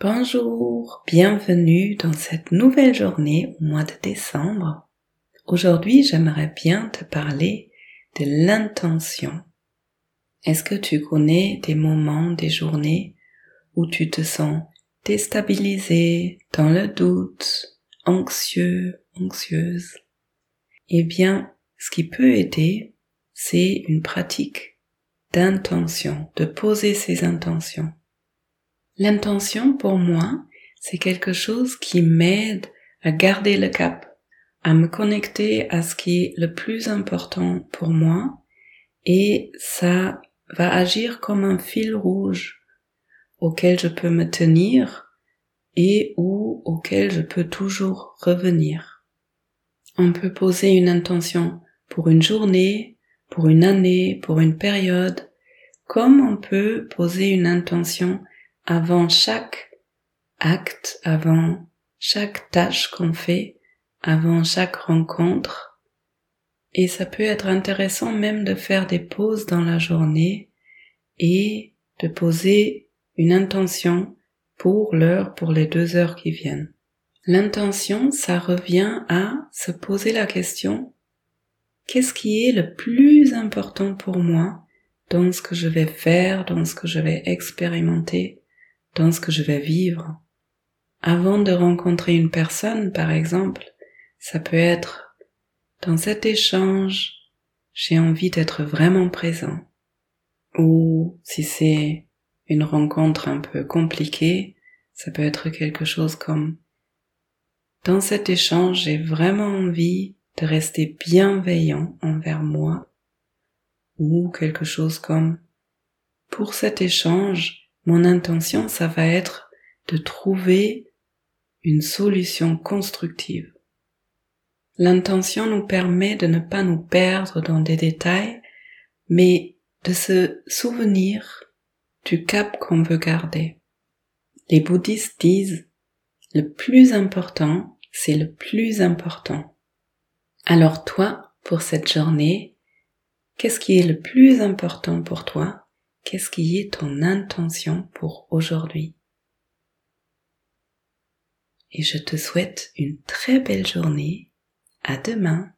Bonjour, bienvenue dans cette nouvelle journée au mois de décembre. Aujourd'hui, j'aimerais bien te parler de l'intention. Est-ce que tu connais des moments, des journées où tu te sens déstabilisé, dans le doute, anxieux, anxieuse? Eh bien, ce qui peut aider, c'est une pratique d'intention, de poser ses intentions. L'intention pour moi, c'est quelque chose qui m'aide à garder le cap, à me connecter à ce qui est le plus important pour moi et ça va agir comme un fil rouge auquel je peux me tenir et ou auquel je peux toujours revenir. On peut poser une intention pour une journée, pour une année, pour une période, comme on peut poser une intention avant chaque acte, avant chaque tâche qu'on fait, avant chaque rencontre. Et ça peut être intéressant même de faire des pauses dans la journée et de poser une intention pour l'heure, pour les deux heures qui viennent. L'intention, ça revient à se poser la question, qu'est-ce qui est le plus important pour moi dans ce que je vais faire, dans ce que je vais expérimenter, dans ce que je vais vivre. Avant de rencontrer une personne, par exemple, ça peut être dans cet échange, j'ai envie d'être vraiment présent. Ou si c'est une rencontre un peu compliquée, ça peut être quelque chose comme dans cet échange, j'ai vraiment envie de rester bienveillant envers moi. Ou quelque chose comme pour cet échange, mon intention, ça va être de trouver une solution constructive. L'intention nous permet de ne pas nous perdre dans des détails, mais de se souvenir du cap qu'on veut garder. Les bouddhistes disent le plus important, c'est le plus important. Alors toi, pour cette journée, qu'est-ce qui est le plus important pour toi? Qu'est-ce qui est ton intention pour aujourd'hui? Et je te souhaite une très belle journée. À demain.